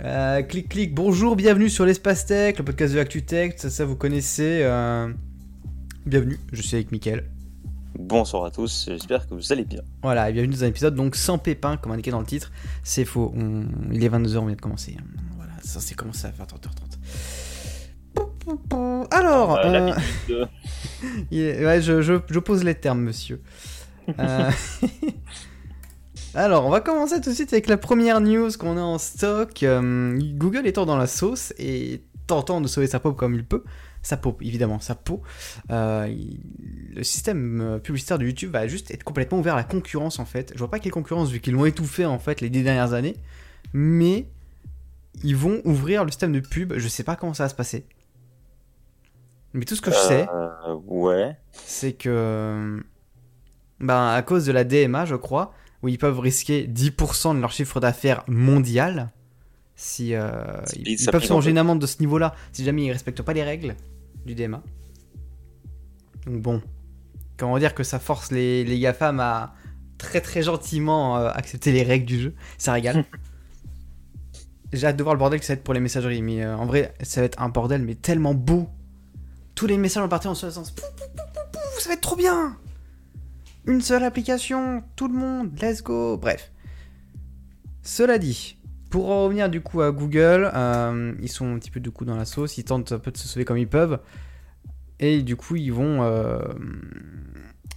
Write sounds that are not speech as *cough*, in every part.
Euh, clic clic, bonjour, bienvenue sur l'espace tech, le podcast de ActuTech, ça, ça vous connaissez. euh, Bienvenue, je suis avec Mickaël. Bonsoir à tous, j'espère que vous allez bien. Voilà, et bienvenue dans un épisode donc sans pépin, comme indiqué dans le titre. C'est faux, on- il est 22h, on vient de commencer. Voilà, ça c'est commencé à faire 30h30. Alors, Euh, de- *laughs* ouais, je- je pose les termes, monsieur. *laughs* *laughs* Alors, on va commencer tout de suite avec la première news qu'on a en stock. Euh, Google étant dans la sauce et tentant de sauver sa peau comme il peut. Sa peau, évidemment, sa peau. Euh, il- le système euh, publicitaire de YouTube va juste être complètement ouvert à la concurrence, en fait. Je vois pas quelle concurrence, vu qu'ils l'ont étouffé, en fait, les dix dernières années. Mais ils vont ouvrir le système de pub. Je sais pas comment ça va se passer. Mais tout ce que je sais, Euh, ouais. c'est que ben, à cause de la DMA, je crois, où ils peuvent risquer 10% de leur chiffre d'affaires mondial, si euh, ils, peuvent peu. une amende de ce niveau-là, si jamais ils respectent pas les règles du DMA. Donc bon, comment dire que ça force les, les GAFAM à très très gentiment euh, accepter les règles du jeu, ça régale. *laughs* J'ai hâte de voir le bordel que ça va être pour les messageries, mais euh, en vrai, ça va être un bordel, mais tellement beau. Tous les messages vont partir en ce sens. Pou, pou, pou, pou, pou, ça va être trop bien. Une seule application, tout le monde, let's go. Bref. Cela dit, pour en revenir du coup à Google, euh, ils sont un petit peu du coup dans la sauce, ils tentent un peu de se sauver comme ils peuvent. Et du coup, ils vont, euh,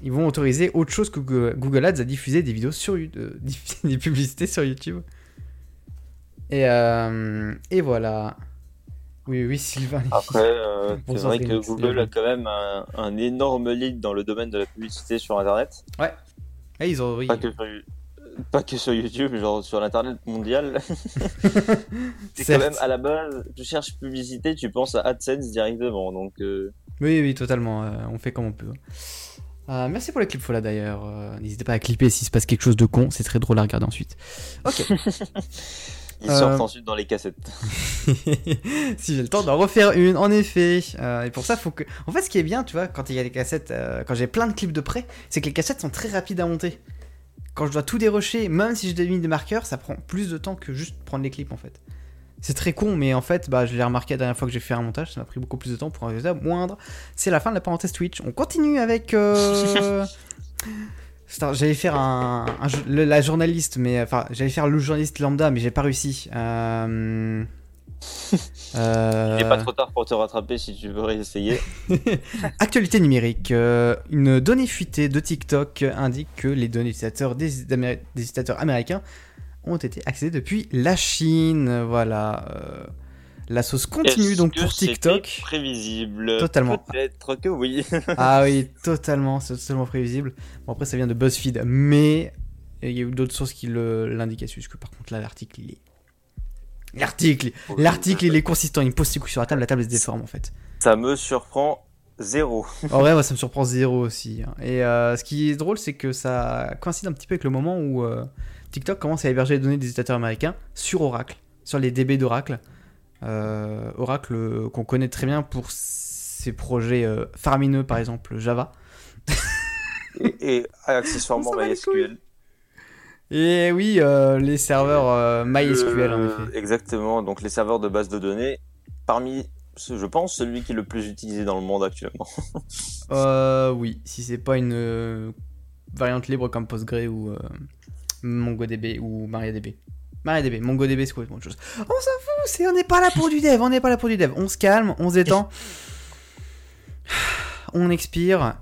autoriser autre chose que Google Ads à diffuser des vidéos sur euh, *laughs* des publicités sur YouTube. Et, et voilà. Oui, oui, Sylvain. Après, euh, *laughs* c'est vrai que Google a quand même un, un énorme lead dans le domaine de la publicité sur Internet. Ah, ils ont. Pas, que sur, pas que sur YouTube, genre sur l'Internet mondial. *laughs* c'est quand même à la base, tu cherches publicité, tu penses à AdSense directement. Donc, euh, Oui, oui, totalement. euh, on fait comme on peut. Euh, merci pour les clips là d'ailleurs. Euh, N'hésitez pas à clipper s'il se passe quelque chose de con. C'est très drôle à regarder ensuite. Ok. *laughs* ils Euh, sortent ensuite dans les cassettes. *laughs* *laughs* si j'ai le temps d'en refaire une, en effet. Euh, et pour ça, faut que. En fait, ce qui est bien, tu vois, quand il y a des cassettes, euh, quand j'ai plein de clips de près, c'est que les cassettes sont très rapides à monter. Quand je dois tout dérocher, même si j'ai mis des marqueurs, ça prend plus de temps que juste prendre les clips en fait. C'est très con, mais en fait, bah, je l'ai remarqué la dernière fois que j'ai fait un montage, ça m'a pris beaucoup plus de temps pour un résultat moindre. C'est la fin de la parenthèse Twitch. On continue avec. *laughs* euh, J'allais faire un, un jo- le- la journaliste, mais enfin, j'allais faire le journaliste lambda, mais j'ai pas réussi. Euh... *laughs* euh, Il n'est pas trop tard pour te rattraper si tu veux réessayer. *laughs* Actualité numérique. euh, une donnée fuitée de TikTok indique que les données utilisateurs des utilisateurs américains ont été accédées depuis la Chine. Voilà. La sauce continue donc que pour TikTok. Prévisible. Totalement. Peut-être que oui. *laughs* Ah oui, totalement, c'est totalement prévisible. Bon, après, ça vient de BuzzFeed, mais il y a eu d'autres sources qui le- l'indiquaient, puisque par contre, là, l'article, il est. L'article, l'article, il est consistant, il me pose ses couilles sur la table, la table se déforme en fait. Ça me surprend zéro. *laughs* En vrai, ça me surprend zéro aussi. hein. Et euh, ce qui est drôle, c'est que ça coïncide un petit peu avec le moment où euh, TikTok commence à héberger les données des utilisateurs américains sur Oracle, sur les DB d'Oracle. Euh, Oracle euh, qu'on connaît très bien pour ses projets euh, faramineux, par exemple Java. Et, et accessoirement MySQL. Et oui, euh, les serveurs euh, MySQL en effet. Exactement, donc les serveurs de base de données, parmi, je pense, celui qui est le plus utilisé dans le monde actuellement. *laughs* Euh, oui, si c'est pas une euh, variante libre comme Postgre ou euh, MongoDB ou MariaDB. MariaDB, MongoDB c'est complètement autre chose. On s'en fout, c'est, on n'est pas là pour du dev, on n'est pas là pour du dev. On se calme, on se détend, *laughs* on expire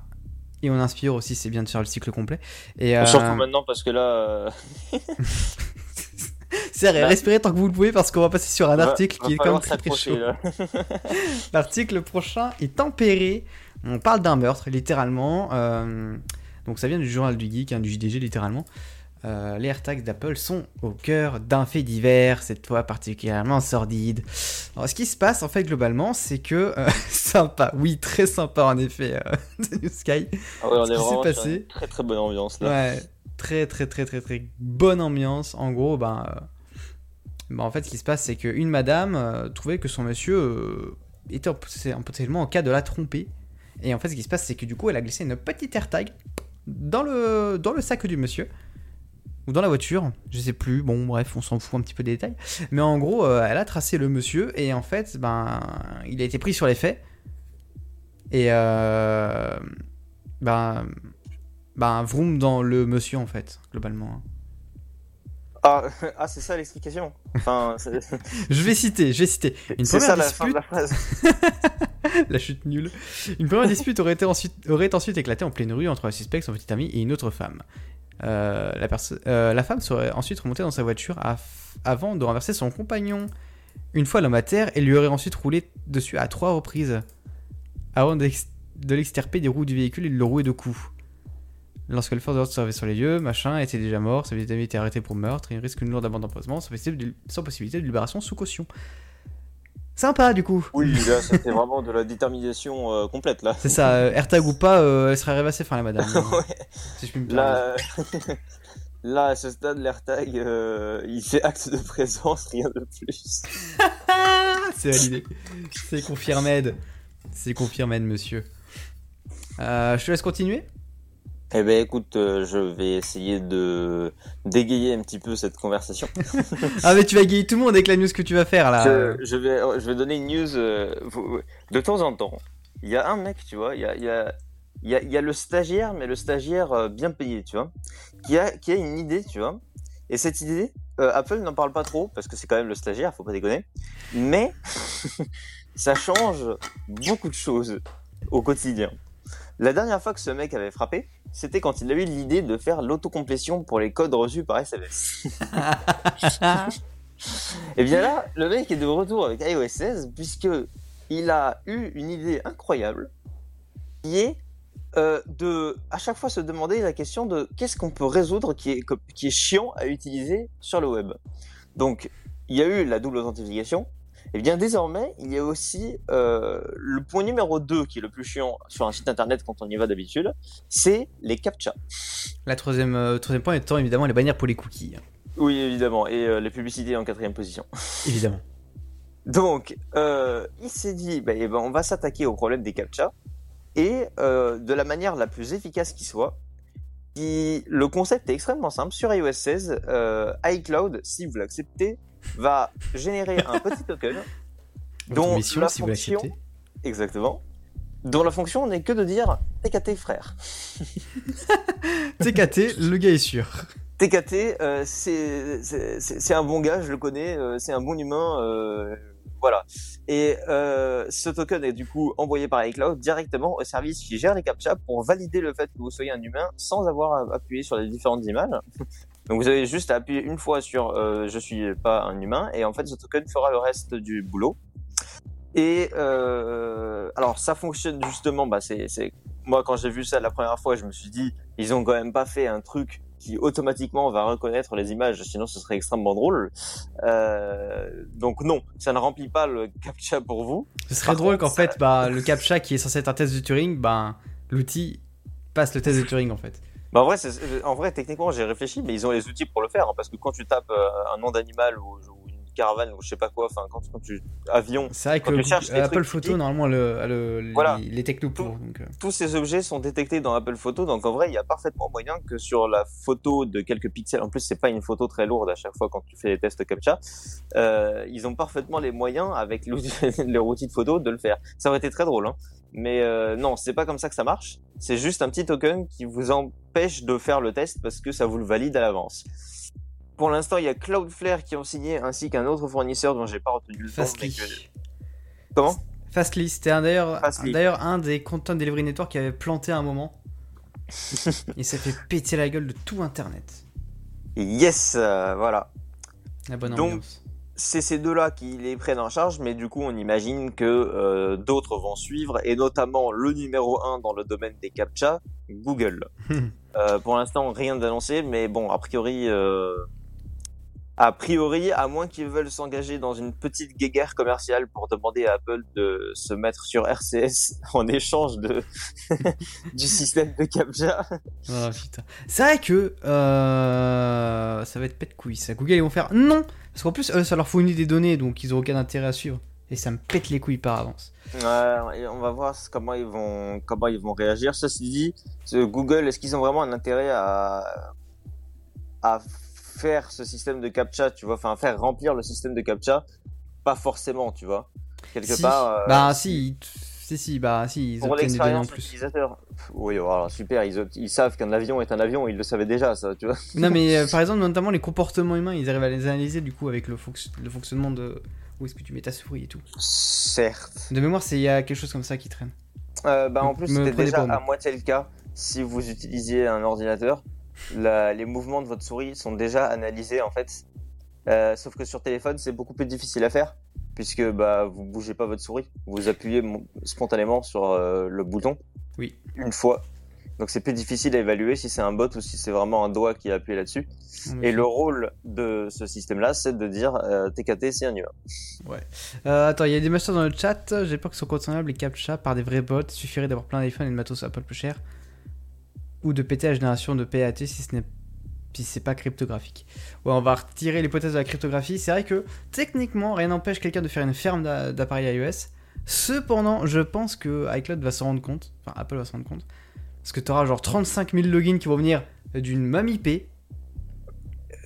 et on inspire aussi, c'est bien de faire le cycle complet. Et euh, Surtout maintenant parce que là, *laughs* euh, c'est *laughs* Bah- respirez tant que vous le pouvez parce qu'on va passer sur un article qui est quand même très très chaud. L'article prochain est tempéré. On parle d'un meurtre, littéralement. Euh, donc ça vient du journal du geek, hein, du JDG, littéralement. Euh, les AirTags d'Apple sont au cœur d'un fait divers, cette fois particulièrement sordide. Alors, ce qui se passe, en fait, globalement, c'est que... euh, *laughs* sympa, oui, très sympa, en effet, euh, *laughs* The New Sky. Ah ouais, on Ce est qui s'est passé- une très très bonne ambiance là. Ouais, très, très, très, très, très bonne ambiance. En gros, ben... euh, ben, en fait, ce qui se passe, c'est qu'une madame euh, trouvait que son monsieur était en- potentiellement en cas de la tromper. Et en fait, ce qui se passe, c'est que du coup, elle a glissé une petite AirTag dans le, dans le sac du monsieur. Ou dans la voiture, je sais plus. Bon, bref, on s'en fout un petit peu des détails. Mais en gros, euh, elle a tracé le monsieur et en fait, ben, il a été pris sur les faits. Et euh, ben, ben, vroom dans le monsieur en fait, globalement. Ah, *laughs* ah c'est ça l'explication. Enfin, *laughs* Je vais citer, je vais citer. Une première ça la fin de la phrase. *laughs* La chute nulle. Une première dispute aurait, été ensuite, aurait ensuite éclaté en pleine rue entre un suspect, son petit ami et une autre femme. Euh, la, euh, la femme serait ensuite remontée dans sa voiture avant de renverser son compagnon. Une fois l'homme à terre, elle lui aurait ensuite roulé dessus à trois reprises avant de l'extirper des roues du véhicule et de le rouer de coups. Lorsque le force de l'ordre se servait sur les lieux, machin était déjà mort, sa ami était arrêté pour meurtre et il risque une lourde amende d'empoisonnement sans possibilité de- sans possibilité de libération sous caution. Sympa du coup. Oui, là, c'était vraiment de la détermination euh, complète, là. C'est ça, euh, AirTag ou pas, euh, elle serait arrivée assez fin la madame. *laughs* Ouais. Si je puis me permettre. Là, là, à ce stade, l'AirTag, euh, il fait acte de présence, rien de plus. *laughs* C'est validé. C'est confirmé. C'est confirmé, monsieur. Je te laisse continuer. Eh ben, écoute, euh, je vais essayer de dégayer un petit peu cette conversation. *laughs* Ah mais tu vas égayer tout le monde avec la news que tu vas faire là. Je, je vais, je vais donner une news. euh, de temps en temps, il y a un mec, tu vois, il y a, il y a, il y a, il y a le stagiaire, mais le stagiaire euh, bien payé, tu vois, qui a, qui a une idée, tu vois. Et cette idée, euh, Apple n'en parle pas trop parce que c'est quand même le stagiaire, faut pas déconner. Mais *laughs* ça change beaucoup de choses au quotidien. La dernière fois que ce mec avait frappé, c'était quand il a eu l'idée de faire l'autocomplétion pour les codes reçus par SMS. *laughs* Et bien là, le mec est de retour avec iOS 16 puisque il a eu une idée incroyable qui est euh, de à chaque fois se demander la question de qu'est-ce qu'on peut résoudre qui est, qui est chiant à utiliser sur le web. Donc il y a eu la double authentification. Et bien désormais, il y a aussi euh, le point numéro 2 qui est le plus chiant sur un site internet quand on y va d'habitude, c'est les captcha. La troisième, euh, troisième point étant évidemment les bannières pour les cookies. Oui, évidemment, et euh, les publicités en quatrième position. Évidemment. *laughs* Donc, il s'est dit, bah, eh ben, on va s'attaquer au problème des captcha et de la manière la plus efficace qui soit. Qui, le concept est extrêmement simple. Sur iOS 16, euh, iCloud, si vous l'acceptez, va générer un *laughs* petit token dont mission, la si fonction, exactement, dont la fonction n'est que de dire TKT frère. TKT, le gars est sûr. TKT, euh, c'est un bon gars, je le connais, euh, c'est un bon humain, voilà. Et euh, ce token est du coup envoyé par iCloud directement au service qui gère les captcha pour valider le fait que vous soyez un humain sans avoir à appuyer sur les différentes images. *laughs* Donc vous avez juste à appuyer une fois sur euh, je suis pas un humain et en fait ce token fera le reste du boulot. Et euh, alors ça fonctionne justement, bah moi quand j'ai vu ça la première fois, je me suis dit ils ont quand même pas fait un truc qui automatiquement va reconnaître les images, sinon ce serait extrêmement drôle. Euh, donc non, ça ne remplit pas le captcha pour vous. Ce serait Par drôle qu'en fait, bah, le CAPTCHA qui est censé être un test de Turing, bah, l'outil passe le test de Turing en fait. Bah en vrai, c'est- en vrai, techniquement, j'ai réfléchi, mais ils ont les outils pour le faire, hein, parce que quand tu tapes euh, un nom d'animal ou, caravane ou je sais pas quoi, enfin quand, quand tu avion, C'est vrai que tu cherches des Apple trucs Photo, normalement, le, a le- Voilà. les, les technos pour. Donc, euh, tous ces objets sont détectés dans Apple Photo, donc en vrai, il y a parfaitement moyen que sur la photo de quelques pixels, en plus c'est pas une photo très lourde à chaque fois quand tu fais les tests captcha, euh, ils ont parfaitement les moyens avec *laughs* leur outil de photo de le faire. Ça aurait été très drôle, hein. Mais euh, non, c'est pas comme ça que ça marche. C'est juste un petit token qui vous empêche de faire le test parce que ça vous le valide à l'avance. Pour l'instant, il y a Cloudflare qui ont signé ainsi qu'un autre fournisseur dont j'ai pas retenu le nom. mais Fastly. que- Comment? Fastly, c'était un- d'ailleurs un des Content Delivery Network qui avait planté un moment. *laughs* Il s'est fait péter la gueule de tout Internet. Yes, euh, voilà. La bonne Donc, c'est ces deux-là qui les prennent en charge, mais du coup, on imagine que euh, d'autres vont suivre, et notamment le numéro 1 dans le domaine des captcha, Google. *laughs* Euh, pour l'instant, rien d'annoncé, mais bon, a priori, a priori, à moins qu'ils veulent s'engager dans une petite guéguerre commerciale pour demander à Apple de se mettre sur RCS *laughs* en échange de *laughs* du système de captcha. Oh, putain. C'est vrai que euh, ça va être pète couille ça. Google ils vont faire non parce qu'en plus eux, ça leur fournit des données donc ils ont aucun intérêt à suivre et ça me pète les couilles par avance. Ouais, on va voir comment ils vont comment ils vont réagir. Ceci dit, Google, est-ce qu'ils ont vraiment un intérêt à à faire ce système de captcha, tu vois, enfin faire remplir le système de captcha, pas forcément, tu vois. Quelque Si. part. euh, Bah si, si, si, bah si, ils pour l'expérience plus. utilisateur. Oui, alors super, ils, ils savent qu'un avion est un avion, ils le savaient déjà, ça, tu vois. Non mais euh, *laughs* par exemple, notamment les comportements humains, ils arrivent à les analyser du coup avec le, fonc- le fonctionnement de où est-ce que tu mets ta souris et tout. Certes. De mémoire, c'est il y a quelque chose comme ça qui traîne. Euh, bah, en plus, c'était déjà à moitié le cas si vous utilisiez un ordinateur. La- les mouvements de votre souris sont déjà analysés en fait. Euh, sauf que sur téléphone, c'est beaucoup plus difficile à faire puisque bah, vous bougez pas votre souris. Vous appuyez spontanément sur euh, le bouton Oui. une fois. Donc c'est plus difficile à évaluer si c'est un bot ou si c'est vraiment un doigt qui a appuyé là-dessus. Et le rôle de ce système-là, c'est de dire euh, TKT, c'est un humain. Euh, attends, il y a des masters dans le chat. J'ai peur que ce soit contournable les captcha par des vrais bots. Il suffirait d'avoir plein d'iPhone et de matos Apple peu cher. Ou de péter la génération de PAT si ce n'est si c'est pas cryptographique. Ouais, on va retirer l'hypothèse de la cryptographie. C'est vrai que techniquement, rien n'empêche quelqu'un de faire une ferme d'a- d'appareils iOS. Cependant, je pense que iCloud va s'en rendre compte. Enfin, Apple va s'en rendre compte. Parce que tu auras genre 35 000 logins qui vont venir d'une même IP.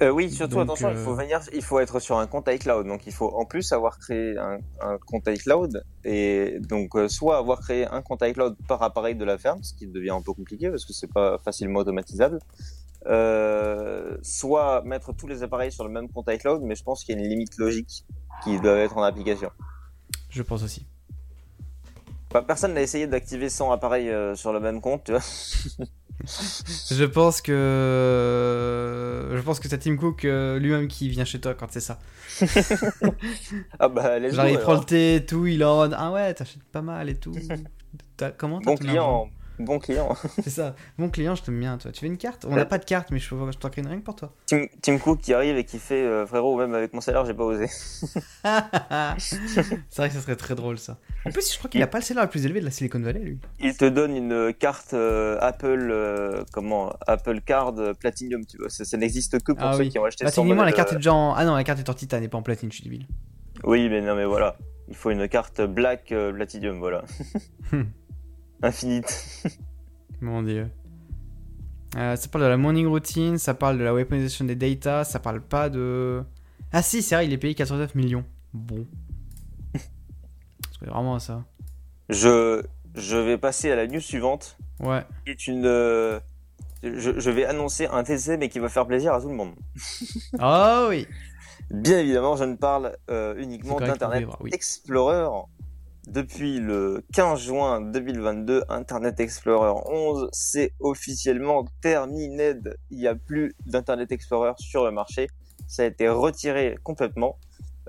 Euh, oui, surtout Donc, attention, il euh, faut venir, il faut être sur un compte iCloud. Donc il faut en plus avoir créé un, un compte iCloud et donc euh, soit avoir créé un compte iCloud par appareil de la ferme, ce qui devient un peu compliqué parce que c'est pas facilement automatisable. Euh, soit mettre tous les appareils sur le même compte iCloud, mais je pense qu'il y a une limite logique qui doit être en application. Je pense aussi. Bah, personne n'a essayé d'activer 100 appareils euh, sur le même compte, tu vois. *laughs* *laughs* Je pense que. Je pense que c'est Tim Cook euh, lui-même qui vient chez toi quand c'est ça. *laughs* Ah bah Genre il prend le thé et tout, il est en Ah ouais, t'achètes pas mal et tout. *laughs* Comment t'as Bon client, bon client. *laughs* C'est ça. Bon client, je t'aime bien toi. Tu veux une carte? On Ouais. n'a pas de carte, mais je, je t'en crée une rien que pour toi. *laughs* Tim, Tim Cook qui arrive et qui fait euh, frérot, même avec mon salaire, j'ai pas osé. *laughs* c'est vrai que ça serait très drôle ça. En plus, je crois qu'il a pas le salaire le plus élevé de la Silicon Valley lui. il te donne une carte euh, Apple, euh, comment Apple Card Platinum, tu vois. Ça, ça n'existe que pour Ah ceux oui. qui ont acheté 100 techniquement, la carte est déjà en. Ah non, la carte est en titane et pas en platine, je suis débile. Oui, mais non, mais voilà. Il faut une carte Black Platinum, voilà. Infinite. Mon dieu. Euh, ça parle de la morning routine, ça parle de la weaponization des data, ça parle pas de. Ah si, c'est vrai, il est payé 89 millions. Bon. *laughs* C'est vraiment ça. Je, je vais passer à la news suivante, Ouais. qui est une. euh, je, je vais annoncer un TC, mais qui va faire plaisir à tout le monde. Oh *laughs* oui. Bien évidemment, je ne parle euh, uniquement d'Internet oui. Explorer. Depuis le 15 juin 2022, Internet Explorer 11 c'est officiellement terminé. Il n'y a plus d'Internet Explorer sur le marché. Ça a été retiré complètement.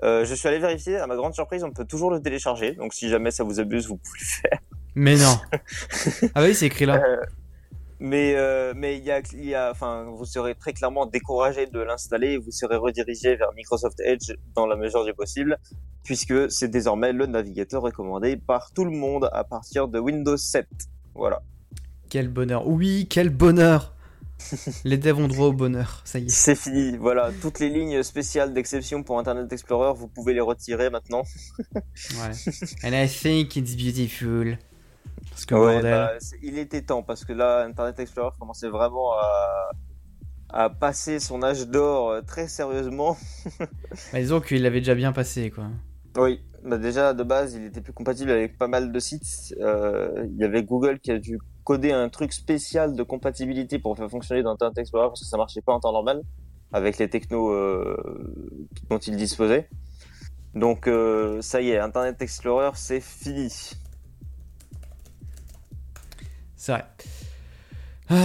Euh, je suis allé vérifier. À ma grande surprise, on peut toujours le télécharger. Donc, si jamais ça vous abuse, vous pouvez le faire. Mais non. *laughs* ah oui, c'est écrit là. Euh, mais euh, mais il y a, il y a, enfin, vous serez très clairement découragé de l'installer et vous serez redirigé vers Microsoft Edge dans la mesure du possible, puisque c'est désormais le navigateur recommandé par tout le monde à partir de Windows 7. Voilà. Quel bonheur. Oui, quel bonheur. *laughs* Les devs ont droit au bonheur. Ça y est. C'est fini. Voilà. Toutes les lignes spéciales d'exception pour Internet Explorer, vous pouvez les retirer maintenant. Voilà. And I think it's beautiful. Parce que Ouais, bah, il était temps parce que là, Internet Explorer commençait vraiment à, à passer son âge d'or euh, très sérieusement. *laughs* Bah, disons qu'il l'avait déjà bien passé quoi. Oui, bah déjà de base, il était plus compatible avec pas mal de sites. Euh, il y avait Google qui a dû coder un truc spécial de compatibilité pour faire fonctionner dans Internet Explorer parce que ça marchait pas en temps normal avec les technos euh, dont il disposait. Donc euh, ça y est, Internet Explorer c'est fini. C'est vrai. Euh...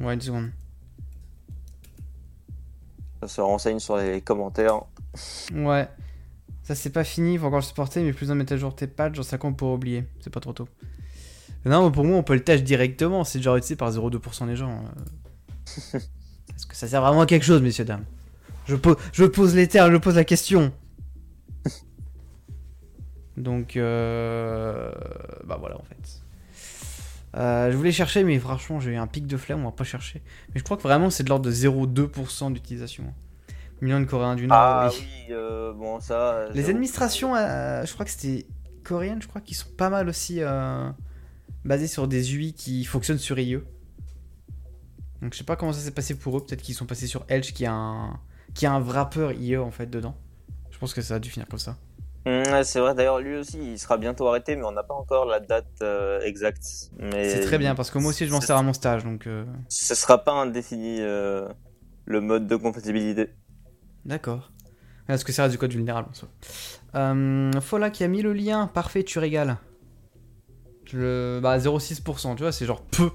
Ouais, une seconde. Ça se renseigne sur les commentaires. Ouais. Ça c'est pas fini, il faut encore le supporter, mais plus d'un mettre à jour tes patchs, j'en sais qu'on pour oublier. C'est pas trop tôt. Non, mais pour moi, on peut le tâche directement, c'est déjà utilisé par 0,2% des gens. euh. *laughs* Est-ce que ça sert vraiment à quelque chose, messieurs, dames? Je, pose, je pose les termes, je pose la question. Donc, euh... bah voilà, en fait. Euh, je voulais chercher, mais franchement, j'ai eu un pic de flemme, on va pas chercher. Mais je crois que vraiment, c'est de l'ordre de 0,2% d'utilisation. Millions de Coréens du Nord, Ah oui. oui, euh, bon ça. Les administrations, euh, je crois que c'était coréennes, je crois, qui sont pas mal aussi basées sur des UI qui fonctionnent sur IE. Donc je sais pas comment ça s'est passé pour eux. Peut-être qu'ils sont passés sur Edge qui a un qui a un wrapper IE en fait dedans. Je pense que ça a dû finir comme ça. Ouais, c'est vrai, d'ailleurs, lui aussi, il sera bientôt arrêté, mais on n'a pas encore la date euh, exacte. Mais C'est très bien parce que moi aussi je m'en sers à mon stage donc. euh, Ce sera pas indéfini euh, le mode de compatibilité. D'accord. Parce que ça reste du code vulnérable en soi. Euh, Fola qui a mis le lien. Parfait, tu régales. Je... Bah 0,6%, tu vois, c'est genre peu.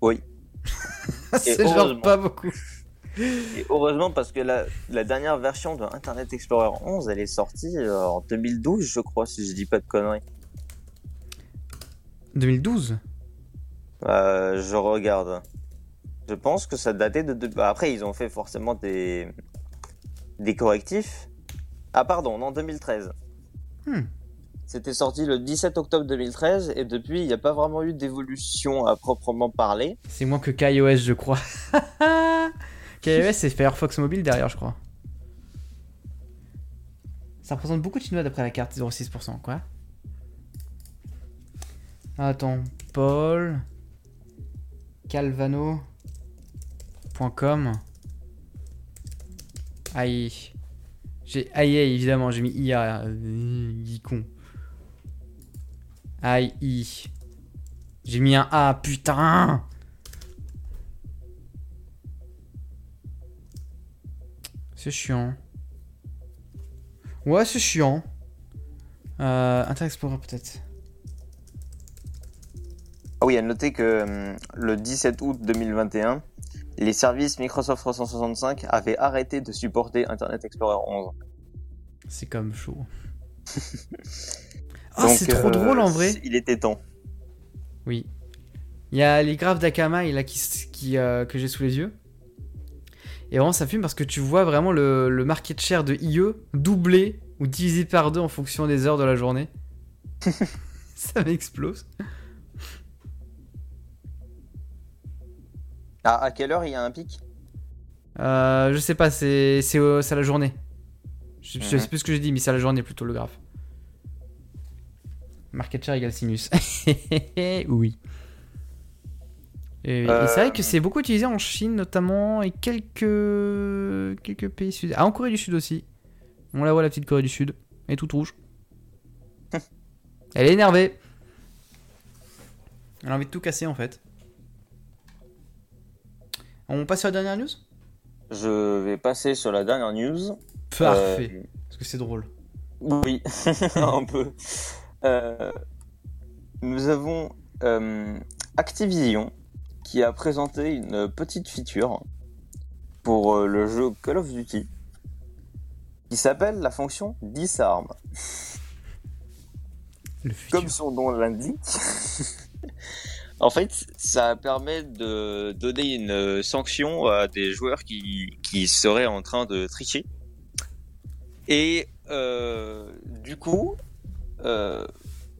Oui. *laughs* c'est genre pas beaucoup. Et heureusement, parce que la, la dernière version de Internet Explorer 11, elle est sortie euh, en 2012, je crois, si je dis pas de conneries. 2012 Euh, je regarde. Je pense que ça datait de. de- bah, Après, ils ont fait forcément des des correctifs. Ah pardon, non 2013. Hmm. C'était sorti le 17 octobre 2013 et depuis, il n'y a pas vraiment eu d'évolution à proprement parler. C'est moins que KaiOS, je crois. *laughs* KaiOS, c'est Firefox Mobile derrière, je crois. Ça représente beaucoup de chinois d'après la carte, 0,6%, quoi. Attends, Paul. Calvano.com. Aïe. J'ai aïe, évidemment, j'ai mis IA. euh, con. Aïe. J'ai mis un A, putain! C'est chiant. Ouais, c'est chiant. Euh, Internet Explorer peut-être. Ah oui, à noter que hum, le 17 août 2021, les services Microsoft 365 avaient arrêté de supporter Internet Explorer 11. C'est comme chaud. *laughs* Ah, c'est trop euh, drôle en vrai. Il était temps. Oui. Il y a les graphes d'Akamai là qui, euh, que j'ai sous les yeux. Et vraiment ça fume parce que tu vois vraiment le, le market share de IE doublé ou divisé par deux en fonction des heures de la journée. *laughs* ça m'explose. Ah, à quelle heure il y a un pic? Euh, je sais pas, c'est c'est euh, à la journée. Je, je Mhm. sais plus ce que j'ai dit, mais c'est à la journée plutôt le graphe. Market share égale sinus. *laughs* oui. Et, et c'est vrai que Euh. c'est beaucoup utilisé en Chine notamment et quelques quelques pays sud. Ah, en Corée du Sud aussi. On la voit la petite Corée du Sud. Elle est toute rouge. *laughs* Elle est énervée. Elle a envie de tout casser en fait. On passe sur la dernière news? Je vais passer sur la dernière news. Parfait. Euh, Parce que c'est drôle. Oui, *laughs* un peu. Euh, nous avons euh, Activision qui a présenté une petite feature pour euh, le jeu Call of Duty qui s'appelle la fonction Disarm. Comme son nom l'indique, *laughs* en fait, ça permet de donner une sanction à des joueurs qui, qui seraient en train de tricher. Et euh, du coup, euh,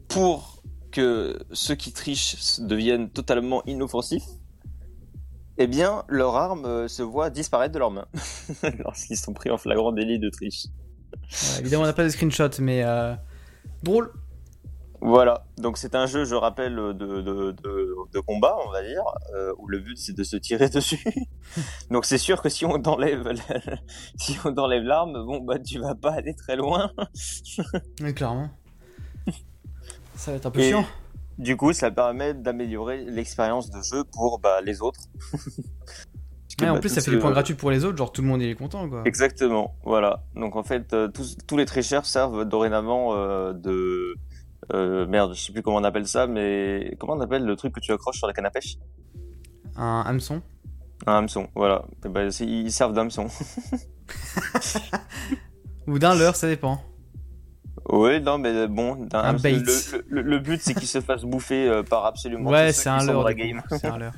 pour que ceux qui trichent deviennent totalement inoffensifs, eh bien, leur arme euh, se voit disparaître de leurs mains *laughs* lorsqu'ils sont pris en flagrant délit de triche. Ouais, évidemment, on n'a pas de screenshot, mais euh, drôle. Voilà, donc c'est un jeu, je rappelle, de, de, de, de combat, on va dire, euh, où le but c'est de se tirer *laughs* dessus. donc c'est sûr que si on t'enlève la- *laughs* si on t'enlève l'arme, bon bah tu vas pas aller très loin. Ouais, clairement. Ça va être un peu Et- chiant. Du coup, ça permet d'améliorer l'expérience de jeu pour bah, les autres. *laughs* Que, Ouais, en bah, plus, ça fait des points gratuits pour les autres, genre tout le monde est content, quoi. Exactement, voilà. Donc en fait, euh, tous, tous les tricheurs servent dorénavant euh, de... euh, merde, je sais plus comment on appelle ça, mais comment on appelle le truc que tu accroches sur la canne à pêche? Un hameçon. Un hameçon, voilà. Et ben, c'est- ils servent d'hameçon. *laughs* Ou d'un leurre, ça dépend. Oui, non, mais bon, d'un- Un bait. Le, le- le but, c'est qu'ils se fassent bouffer euh, par absolument Ouais, c'est un leurre. C'est un *laughs* leurre.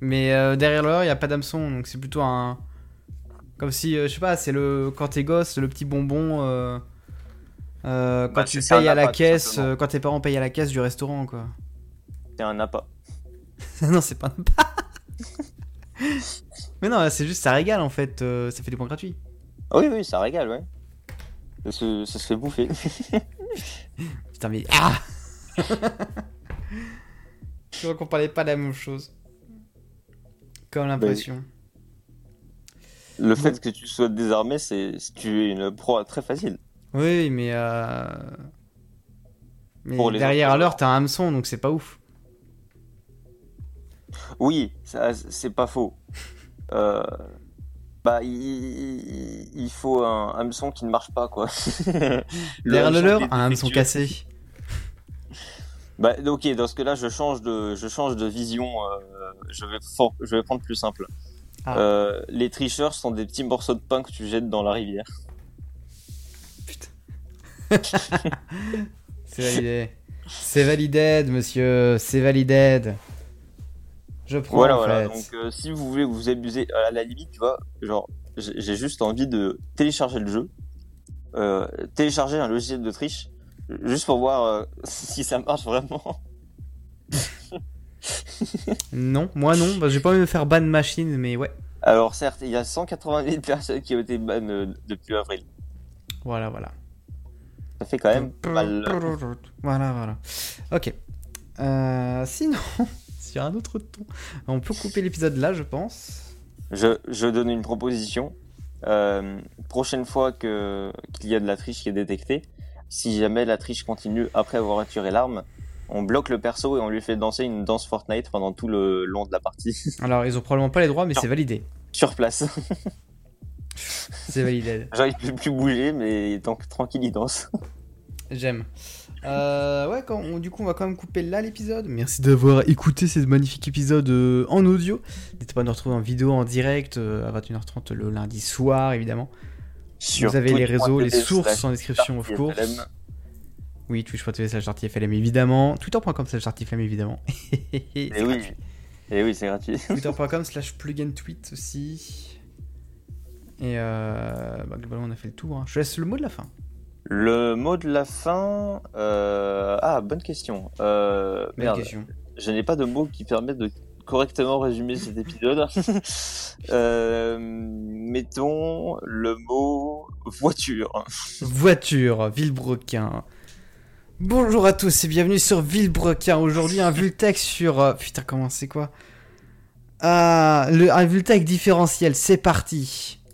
Mais euh, derrière le leurre, il n'y a pas d'hameçon, donc c'est plutôt un. Comme si, euh, je sais pas, c'est le. Quand t'es gosse, le petit bonbon. euh, euh, quand Bah, tu un payes à la appât, caisse, euh, quand tes parents payent à la caisse du restaurant, quoi. C'est un appât. *laughs* non, c'est pas. *laughs* Mais non, c'est juste, ça régale en fait, euh, ça fait des points gratuits. Oui, oui, ça régale, ouais. Ça se, ça se fait bouffer. *laughs* Putain, mais. Ah *laughs* Je vois qu'on parlait pas de la même chose. Comme l'impression. Le fait que tu sois désarmé, c'est tu es une proie très facile. Oui, mais, euh... mais Pour les derrière autres, l'heure, t'as un hameçon, donc c'est pas ouf. Oui, c'est pas faux. *laughs* Euh, Bah, il, faut un hameçon qui ne marche pas, quoi. *laughs* Derrière le hameçon leur, qui est un hameçon cassé. Bah, ok, dans ce cas-là, je change de, je change de vision. euh, je vais, for- je vais prendre plus simple. Ah. Euh, les tricheurs sont des petits morceaux de pain que tu jettes dans la rivière. Putain. *laughs* c'est validé. C'est validé, monsieur. C'est validé. Je prends Voilà, en voilà. fait. Donc, euh, si vous voulez vous abuser, à la limite, tu vois, genre, j'ai juste envie de télécharger le jeu, euh, télécharger un logiciel de triche, juste pour voir euh, *laughs* si ça marche vraiment. *laughs* Non, moi non. Bah, j'ai pas envie de me faire ban machine, mais ouais. Alors, certes, il y a 180 000 *laughs* personnes qui ont été ban depuis avril. Voilà, voilà. Ça fait quand même mal. Voilà, voilà. Ok. Euh, sinon, sur un autre ton, on peut couper l'épisode là, je pense. Je, je donne une proposition. Euh, prochaine fois que qu'il y a de la triche qui est détectée, si jamais la triche continue après avoir attiré l'arme, on bloque le perso et on lui fait danser une danse Fortnite pendant tout le long de la partie *laughs* Alors, ils ont probablement pas les droits, mais c'est validé. sur place. C'est validé. Genre il peut plus bouger, mais tant que tranquille il danse. J'aime. Euh, ouais, quand on- du coup, on va quand même couper là l'épisode. Merci d'avoir écouté ce magnifique épisode euh, en audio. N'hésitez pas à nous retrouver en vidéo en direct euh, à 21h30 le lundi soir, évidemment. Sur Vous avez les réseaux, les sources en description, of course. FLM. Oui, twitch.tv slash artiflm évidemment. Twitter.com slash artiflm évidemment. *laughs* Et Eh oui, et oui, c'est gratuit. *laughs* Twitter.com slash plug and tweet aussi. Et euh, bah, globalement, on a fait le tour. hein. Je laisse le mot de la fin. Le mot de la fin. euh, Ah, bonne question. Euh... Merde, question. je n'ai pas de mots qui permettent de correctement résumer cet épisode. *laughs* Euh, mettons le mot voiture. Voiture, Villebrequin. Bonjour à tous et bienvenue sur Villebrequin. Aujourd'hui, un Vultec sur. Putain, comment c'est quoi? Ah, le, un Vultec différentiel, c'est parti.